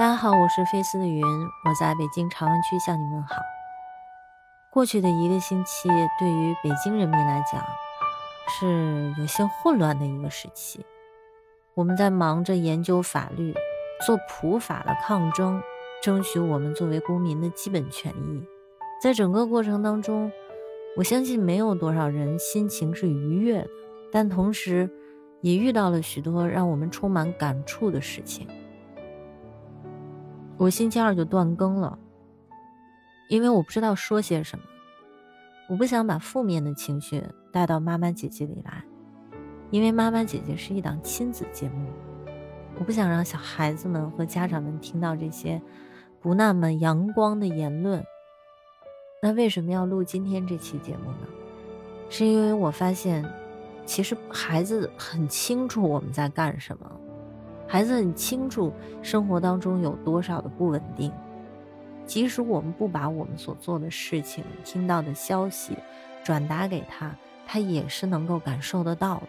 大家好，我是菲斯的云，我在北京朝阳区向你们好。过去的一个星期，对于北京人民来讲，是有些混乱的一个时期。我们在忙着研究法律，做普法的抗争，争取我们作为公民的基本权益。在整个过程当中，我相信没有多少人心情是愉悦的，但同时，也遇到了许多让我们充满感触的事情。我星期二就断更了，因为我不知道说些什么，我不想把负面的情绪带到妈妈姐姐里来，因为妈妈姐姐是一档亲子节目，我不想让小孩子们和家长们听到这些不那么阳光的言论。那为什么要录今天这期节目呢？是因为我发现，其实孩子很清楚我们在干什么。孩子很清楚生活当中有多少的不稳定，即使我们不把我们所做的事情、听到的消息转达给他，他也是能够感受得到的。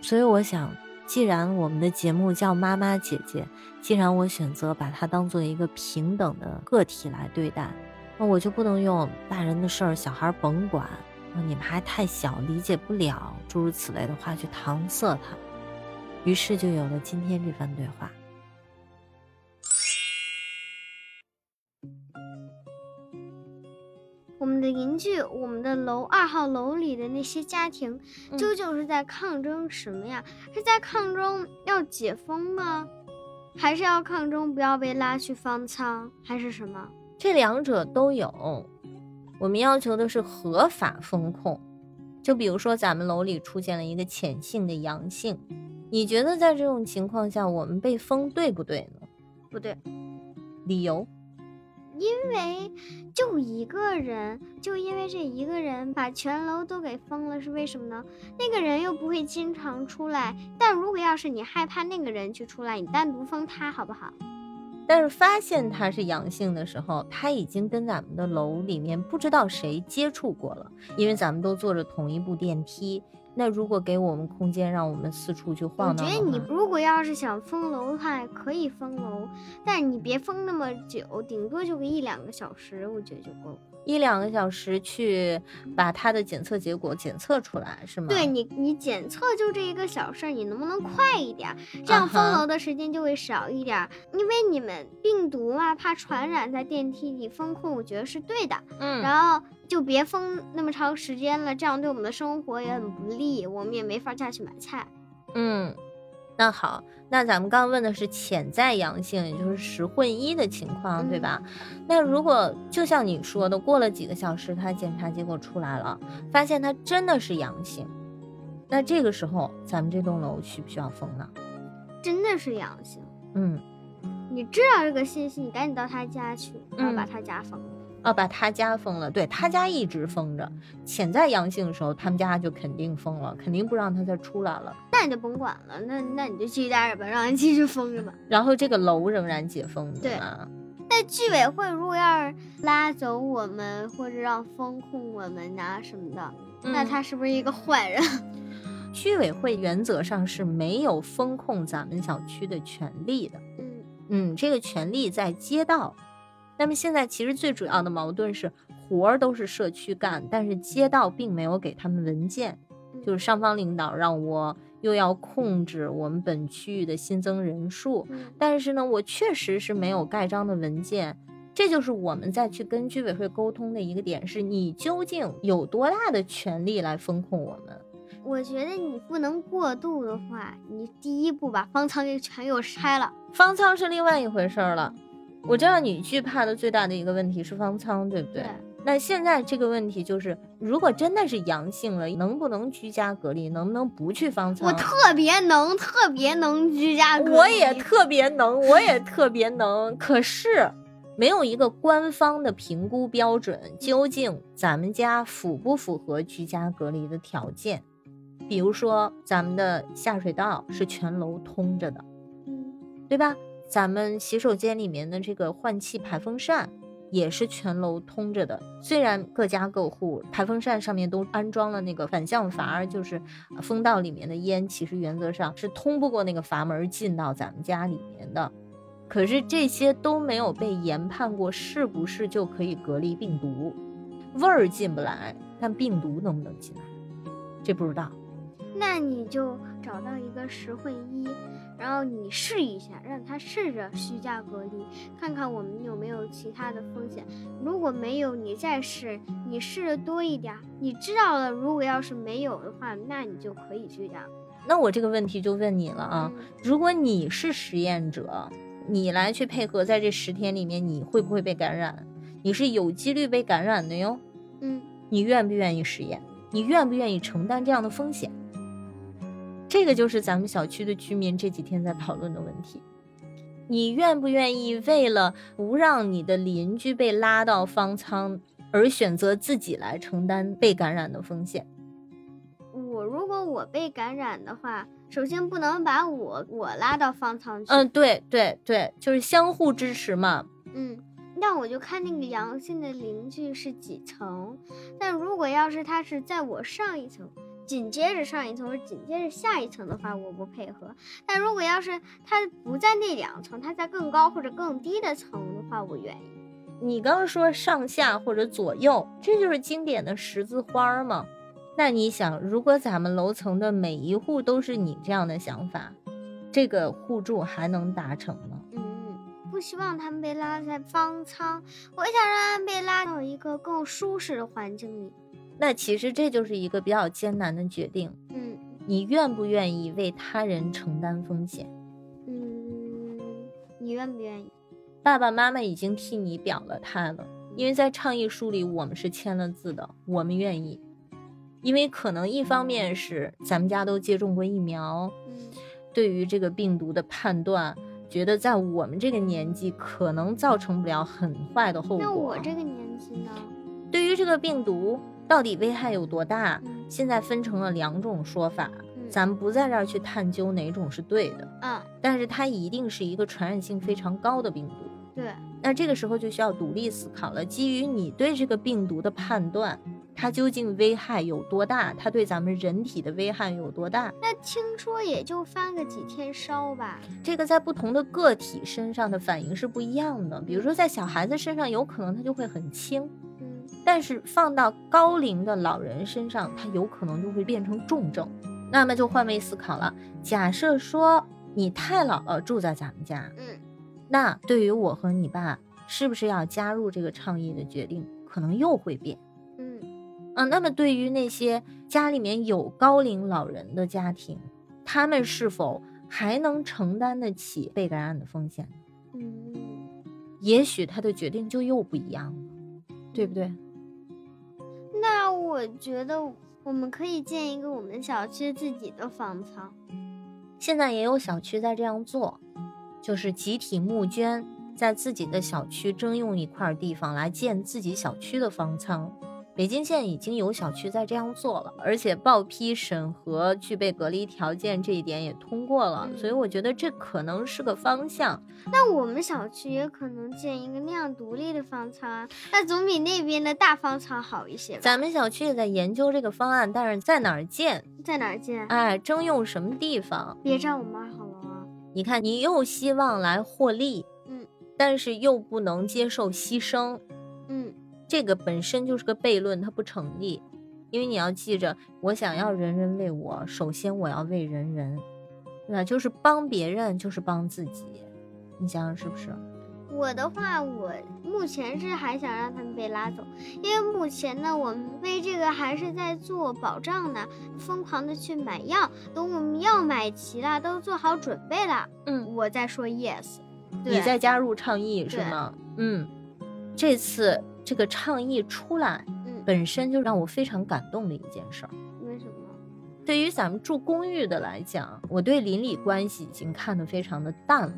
所以我想，既然我们的节目叫妈妈姐姐，既然我选择把它当做一个平等的个体来对待，那我就不能用大人的事儿小孩甭管，你们还太小理解不了，诸如此类的话去搪塞他。于是就有了今天这番对话。我们的邻居，我们的楼二号楼里的那些家庭，究竟是在抗争什么呀？是在抗争要解封吗？还是要抗争不要被拉去方舱？还是什么？这两者都有。我们要求的是合法风控。就比如说，咱们楼里出现了一个潜性的阳性。你觉得在这种情况下，我们被封对不对呢？不对，理由？因为就一个人，就因为这一个人把全楼都给封了，是为什么呢？那个人又不会经常出来。但如果要是你害怕那个人去出来，你单独封他好不好？但是发现他是阳性的时候，他已经跟咱们的楼里面不知道谁接触过了，因为咱们都坐着同一部电梯。那如果给我们空间，让我们四处去晃荡，我觉得你如果要是想封楼的话，可以封楼，但你别封那么久，顶多就个一两个小时，我觉得就够。一两个小时去把它的检测结果检测出来是吗？对你，你检测就这一个小事儿，你能不能快一点？这样封楼的时间就会少一点。因为你们病毒嘛，怕传染，在电梯里封控，我觉得是对的。嗯，然后。就别封那么长时间了，这样对我们的生活也很不利，我们也没法下去买菜。嗯，那好，那咱们刚问的是潜在阳性，也就是十混一的情况，对吧？那如果就像你说的，过了几个小时，他检查结果出来了，发现他真的是阳性，那这个时候咱们这栋楼需不需要封呢？真的是阳性，嗯，你知道这个信息，你赶紧到他家去，然后把他家封了。啊，把他家封了，对他家一直封着。潜在阳性的时候，他们家就肯定封了，肯定不让他再出来了。那你就甭管了，那那你就继续待着吧，让人继续封着吧。然后这个楼仍然解封，对吗？那居委会如果要是拉走我们，或者让封控我们啊什么的，那他是不是一个坏人？居委会原则上是没有封控咱们小区的权利的。嗯嗯，这个权利在街道。那么现在其实最主要的矛盾是活儿都是社区干，但是街道并没有给他们文件，就是上方领导让我又要控制我们本区域的新增人数，但是呢，我确实是没有盖章的文件，这就是我们再去跟居委会沟通的一个点，是你究竟有多大的权利来风控我们？我觉得你不能过度的话，你第一步把方舱给全给我拆了，方舱是另外一回事了。我知道你惧怕的最大的一个问题是方舱，对不对？那现在这个问题就是，如果真的是阳性了，能不能居家隔离？能不能不去方舱？我特别能，特别能居家隔离。我也特别能，我也特别能。可是，没有一个官方的评估标准，究竟咱们家符不符合居家隔离的条件？比如说，咱们的下水道是全楼通着的，嗯，对吧？咱们洗手间里面的这个换气排风扇也是全楼通着的，虽然各家各户排风扇上面都安装了那个反向阀，就是风道里面的烟，其实原则上是通不过那个阀门进到咱们家里面的。可是这些都没有被研判过是不是就可以隔离病毒，味儿进不来，但病毒能不能进来，这不知道。那你就找到一个实惠医，然后你试一下，让他试着居家隔离，看看我们有没有其他的风险。如果没有，你再试，你试的多一点，你知道了。如果要是没有的话，那你就可以居家。那我这个问题就问你了啊，如果你是实验者，你来去配合，在这十天里面，你会不会被感染？你是有几率被感染的哟。嗯，你愿不愿意实验？你愿不愿意承担这样的风险？这个就是咱们小区的居民这几天在讨论的问题。你愿不愿意为了不让你的邻居被拉到方舱，而选择自己来承担被感染的风险？我如果我被感染的话，首先不能把我我拉到方舱去。嗯，对对对，就是相互支持嘛。嗯，那我就看那个阳性的邻居是几层。但如果要是他是在我上一层。紧接着上一层或者紧接着下一层的话，我不配合。但如果要是它不在那两层，它在更高或者更低的层的话，我愿意。你刚说上下或者左右，这就是经典的十字花吗？那你想，如果咱们楼层的每一户都是你这样的想法，这个互助还能达成吗？嗯，不希望他们被拉在方舱，我想让他们被拉到一个更舒适的环境里。那其实这就是一个比较艰难的决定。嗯，你愿不愿意为他人承担风险？嗯，你愿不愿意？爸爸妈妈已经替你表了态了，因为在倡议书里我们是签了字的，我们愿意。因为可能一方面是咱们家都接种过疫苗，对于这个病毒的判断，觉得在我们这个年纪可能造成不了很坏的后果。那我这个年纪呢？对于这个病毒。到底危害有多大？现在分成了两种说法，咱们不在这儿去探究哪种是对的。嗯，但是它一定是一个传染性非常高的病毒。对，那这个时候就需要独立思考了。基于你对这个病毒的判断，它究竟危害有多大？它对咱们人体的危害有多大？那听说也就翻个几天烧吧。这个在不同的个体身上的反应是不一样的。比如说在小孩子身上，有可能它就会很轻。但是放到高龄的老人身上，他有可能就会变成重症。那么就换位思考了，假设说你太姥姥住在咱们家，嗯，那对于我和你爸，是不是要加入这个倡议的决定，可能又会变。嗯，啊，那么对于那些家里面有高龄老人的家庭，他们是否还能承担得起被感染的风险？嗯，也许他的决定就又不一样了，对不对？我觉得我们可以建一个我们小区自己的方舱。现在也有小区在这样做，就是集体募捐，在自己的小区征用一块地方来建自己小区的方舱。北京县已经有小区在这样做了，而且报批审核具备隔离条件这一点也通过了，所以我觉得这可能是个方向。那我们小区也可能建一个那样独立的方舱，那总比那边的大方舱好一些。咱们小区也在研究这个方案，但是在哪儿建？在哪儿建？哎，征用什么地方？别占我们二号楼啊！你看，你又希望来获利，嗯，但是又不能接受牺牲，嗯。这个本身就是个悖论，它不成立，因为你要记着，我想要人人为我，首先我要为人人，对吧？就是帮别人，就是帮自己，你想想是不是？我的话，我目前是还想让他们被拉走，因为目前呢，我们为这个还是在做保障呢，疯狂的去买药，等我们药买齐了，都做好准备了，嗯，我再说 yes，你再加入倡议是吗？嗯，这次。这个倡议出来，嗯，本身就让我非常感动的一件事儿。为什么？对于咱们住公寓的来讲，我对邻里关系已经看得非常的淡了，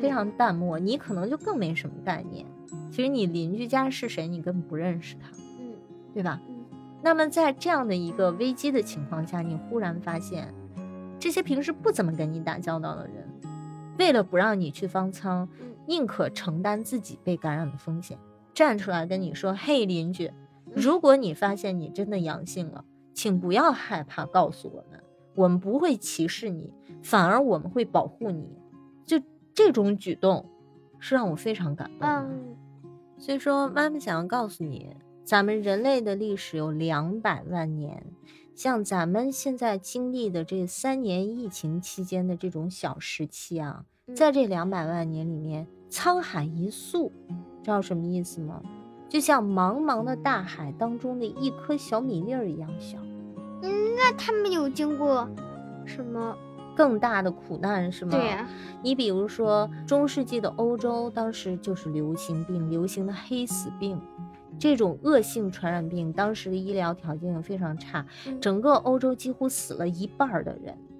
非常淡漠。你可能就更没什么概念。其实你邻居家是谁，你根本不认识他，嗯，对吧？嗯。那么在这样的一个危机的情况下，你忽然发现，这些平时不怎么跟你打交道的人，为了不让你去方舱，宁可承担自己被感染的风险。站出来跟你说：“嘿，邻居，如果你发现你真的阳性了，请不要害怕，告诉我们，我们不会歧视你，反而我们会保护你。”就这种举动，是让我非常感动的。嗯所以说，妈妈想要告诉你，咱们人类的历史有两百万年，像咱们现在经历的这三年疫情期间的这种小时期啊，嗯在这两百万年里面，沧海一粟，知道什么意思吗？就像茫茫的大海当中的一颗小米粒儿一样小，嗯，那他们有经过什么？更大的苦难是吗？对呀、你比如说，中世纪的欧洲当时就是流行病，流行的黑死病，这种恶性传染病，当时的医疗条件也非常差，嗯整个欧洲几乎死了一半的人，嗯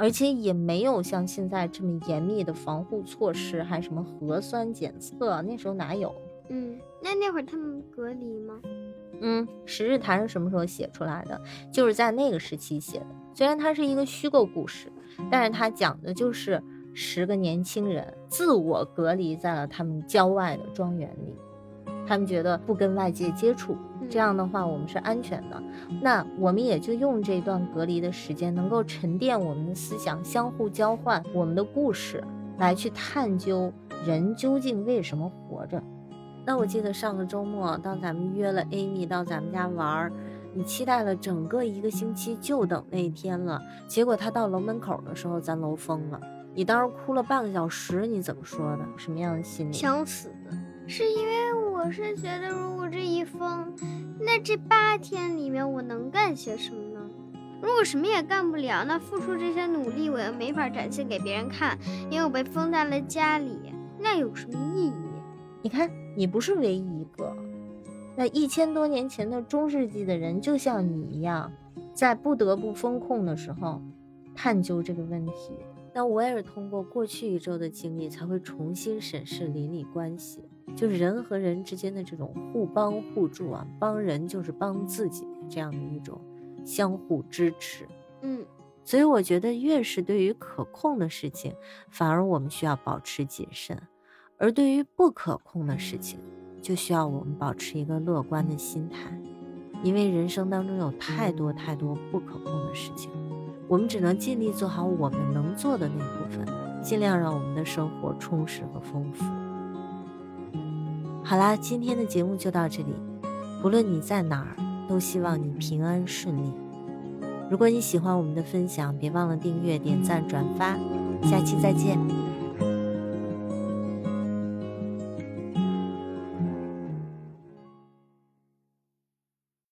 而且也没有像现在这么严密的防护措施，还什么核酸检测，那时候哪有？嗯，那那会儿他们隔离吗？嗯，《十日谈》是什么时候写出来的？就是在那个时期写的。虽然它是一个虚构故事，但是它讲的就是十个年轻人自我隔离在了他们郊外的庄园里，他们觉得不跟外界接触，这样的话我们是安全的。那我们也就用这段隔离的时间，能够沉淀我们的思想，相互交换我们的故事，来去探究人究竟为什么活着。那我记得上个周末，当咱们约了 Amy 到咱们家玩儿，你期待了整个一个星期，就等那一天了。结果他到楼门口的时候，咱楼封了。你当时哭了半个小时，你怎么说的？什么样的心理？想死，是因为我是觉得，如果这一封，那这八天里面我能干些什么呢？如果什么也干不了，那付出这些努力，我又没法展现给别人看，因为我被封在了家里，那有什么意义？你看，你不是唯一一个。那一千多年前的中世纪的人，就像你一样，在不得不封控的时候，探究这个问题。那我也是通过过去一周的经历，才会重新审视邻里关系，就是人和人之间的这种互帮互助啊，帮人就是帮自己这样的一种相互支持。嗯所以我觉得，越是对于可控的事情，反而我们需要保持谨慎；而对于不可控的事情，就需要我们保持一个乐观的心态。因为人生当中有太多太多不可控的事情，我们只能尽力做好我们能做的那部分，尽量让我们的生活充实和丰富。好啦，今天的节目就到这里。不论你在哪儿，都希望你平安顺利。如果你喜欢我们的分享，别忘了订阅、点赞、转发。下期再见。